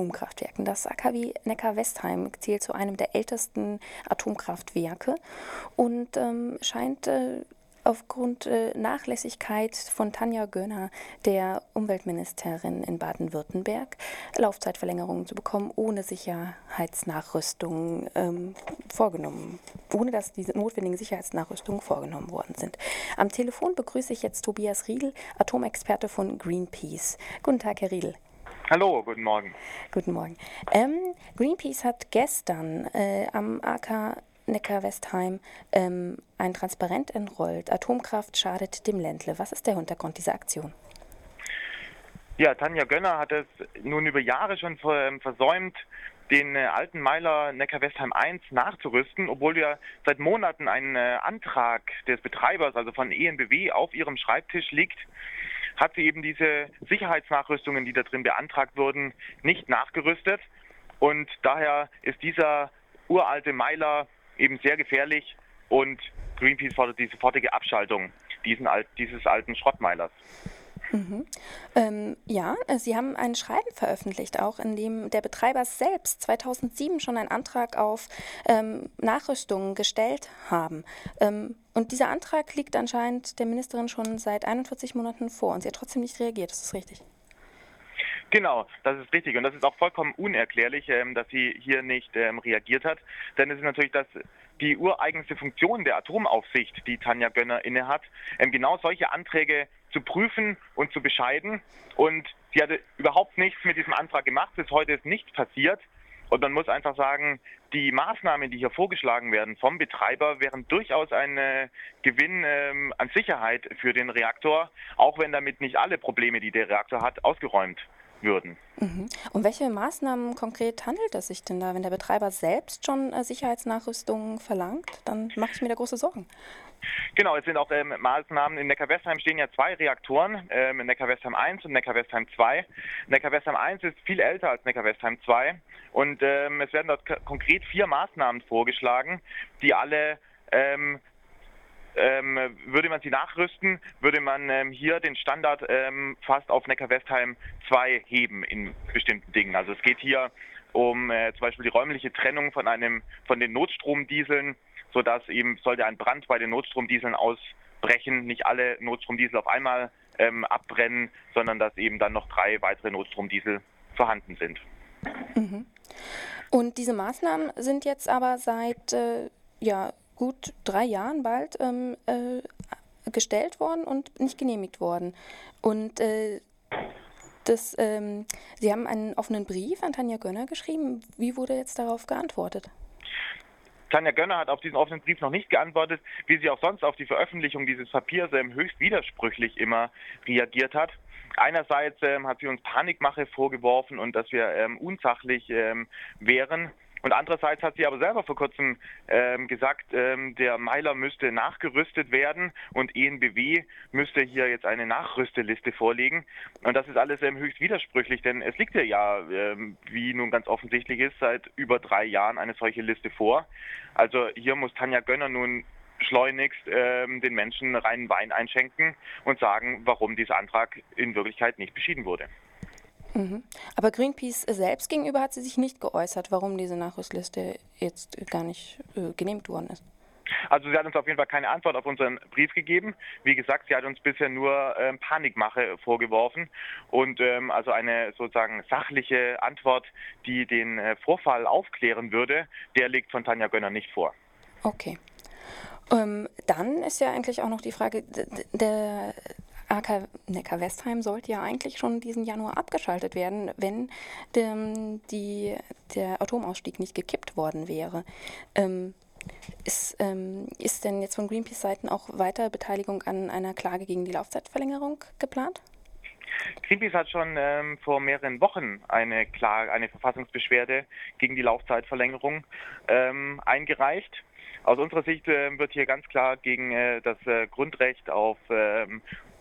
Atomkraftwerken. Das AKW Neckar-Westheim zählt zu einem der ältesten Atomkraftwerke und ähm, scheint äh, aufgrund äh, Nachlässigkeit von Tanja Gönner, der Umweltministerin in Baden-Württemberg, Laufzeitverlängerungen zu bekommen, ohne Sicherheitsnachrüstungen ähm, vorgenommen, ohne dass diese notwendigen Sicherheitsnachrüstungen vorgenommen worden sind. Am Telefon begrüße ich jetzt Tobias Riedel, Atomexperte von Greenpeace. Guten Tag, Herr Riedel. Hallo, guten Morgen. Guten Morgen. Ähm, Greenpeace hat gestern äh, am AK Neckar-Westheim ähm, ein Transparent entrollt. Atomkraft schadet dem Ländle. Was ist der Hintergrund dieser Aktion? Ja, Tanja Gönner hat es nun über Jahre schon ähm, versäumt, den äh, alten Meiler Neckar-Westheim 1 nachzurüsten, obwohl ja seit Monaten ein äh, Antrag des Betreibers, also von ENBW, auf ihrem Schreibtisch liegt, hat sie eben diese Sicherheitsnachrüstungen, die da drin beantragt wurden, nicht nachgerüstet. Und daher ist dieser uralte Meiler eben sehr gefährlich und Greenpeace fordert die sofortige Abschaltung diesen, dieses alten Schrottmeilers. Mhm. Ähm, ja, äh, Sie haben ein Schreiben veröffentlicht, auch in dem der Betreiber selbst 2007 schon einen Antrag auf ähm, Nachrüstungen gestellt haben. Ähm, und dieser Antrag liegt anscheinend der Ministerin schon seit 41 Monaten vor und sie hat trotzdem nicht reagiert. Ist das richtig? Genau, das ist richtig. Und das ist auch vollkommen unerklärlich, ähm, dass sie hier nicht ähm, reagiert hat. Denn es ist natürlich das, die ureigenste Funktion der Atomaufsicht, die Tanja Gönner innehat, ähm, genau solche Anträge zu prüfen und zu bescheiden. Und sie hatte überhaupt nichts mit diesem Antrag gemacht. Bis heute ist nichts passiert. Und man muss einfach sagen, die Maßnahmen, die hier vorgeschlagen werden vom Betreiber, wären durchaus ein äh, Gewinn ähm, an Sicherheit für den Reaktor, auch wenn damit nicht alle Probleme, die der Reaktor hat, ausgeräumt würden. Mhm. Um welche Maßnahmen konkret handelt es sich denn da? Wenn der Betreiber selbst schon äh, Sicherheitsnachrüstungen verlangt, dann mache ich mir da große Sorgen. Genau, es sind auch ähm, Maßnahmen. In Neckar-Westheim stehen ja zwei Reaktoren, ähm, Neckar-Westheim 1 und Neckar-Westheim 2. Neckar-Westheim 1 ist viel älter als Neckar-Westheim 2 und ähm, es werden dort konkret vier Maßnahmen vorgeschlagen, die alle ähm, ähm, würde man sie nachrüsten, würde man ähm, hier den Standard ähm, fast auf Neckar-Westheim 2 heben in bestimmten Dingen. Also es geht hier um äh, zum Beispiel die räumliche Trennung von einem von den Notstromdieseln, sodass eben sollte ein Brand bei den Notstromdieseln ausbrechen, nicht alle Notstromdiesel auf einmal ähm, abbrennen, sondern dass eben dann noch drei weitere Notstromdiesel vorhanden sind. Mhm. Und diese Maßnahmen sind jetzt aber seit äh, ja, gut drei Jahren bald ähm, äh, gestellt worden und nicht genehmigt worden. Und äh, das, ähm, Sie haben einen offenen Brief an Tanja Gönner geschrieben. Wie wurde jetzt darauf geantwortet? Tanja Gönner hat auf diesen offenen Brief noch nicht geantwortet, wie sie auch sonst auf die Veröffentlichung dieses Papiers ähm, höchst widersprüchlich immer reagiert hat. Einerseits ähm, hat sie uns Panikmache vorgeworfen und dass wir ähm, unsachlich ähm, wären. Und andererseits hat sie aber selber vor kurzem ähm, gesagt, ähm, der Meiler müsste nachgerüstet werden und ENBW müsste hier jetzt eine Nachrüsteliste vorlegen. Und das ist alles ähm, höchst widersprüchlich, denn es liegt ja, ja ähm, wie nun ganz offensichtlich ist, seit über drei Jahren eine solche Liste vor. Also hier muss Tanja Gönner nun schleunigst ähm, den Menschen reinen Wein einschenken und sagen, warum dieser Antrag in Wirklichkeit nicht beschieden wurde. Mhm. Aber Greenpeace selbst gegenüber hat sie sich nicht geäußert, warum diese Nachrüstliste jetzt gar nicht äh, genehmigt worden ist. Also sie hat uns auf jeden Fall keine Antwort auf unseren Brief gegeben. Wie gesagt, sie hat uns bisher nur ähm, Panikmache vorgeworfen und ähm, also eine sozusagen sachliche Antwort, die den äh, Vorfall aufklären würde, der liegt von Tanja Gönner nicht vor. Okay. Ähm, dann ist ja eigentlich auch noch die Frage, der AK Neckar-Westheim sollte ja eigentlich schon diesen Januar abgeschaltet werden, wenn dem, die, der Atomausstieg nicht gekippt worden wäre. Ähm, ist, ähm, ist denn jetzt von Greenpeace-Seiten auch weiter Beteiligung an einer Klage gegen die Laufzeitverlängerung geplant? Greenpeace hat schon ähm, vor mehreren Wochen eine, Klage, eine Verfassungsbeschwerde gegen die Laufzeitverlängerung ähm, eingereicht. Aus unserer Sicht äh, wird hier ganz klar gegen äh, das äh, Grundrecht auf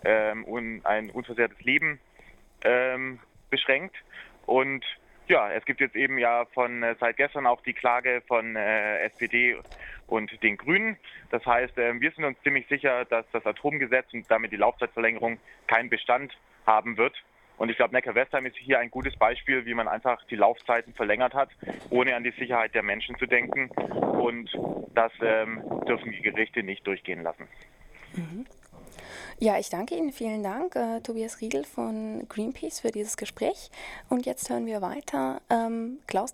ähm, ähm, un, ein unversehrtes Leben ähm, beschränkt. Und ja, es gibt jetzt eben ja von äh, seit gestern auch die Klage von äh, SPD und den Grünen. Das heißt, äh, wir sind uns ziemlich sicher, dass das Atomgesetz und damit die Laufzeitverlängerung keinen Bestand haben wird. Und ich glaube, Neckar-Westheim ist hier ein gutes Beispiel, wie man einfach die Laufzeiten verlängert hat, ohne an die Sicherheit der Menschen zu denken. Und das ähm, dürfen die Gerichte nicht durchgehen lassen. Mhm. Ja, ich danke Ihnen. Vielen Dank, äh, Tobias Riegel von Greenpeace, für dieses Gespräch. Und jetzt hören wir weiter ähm, Klaus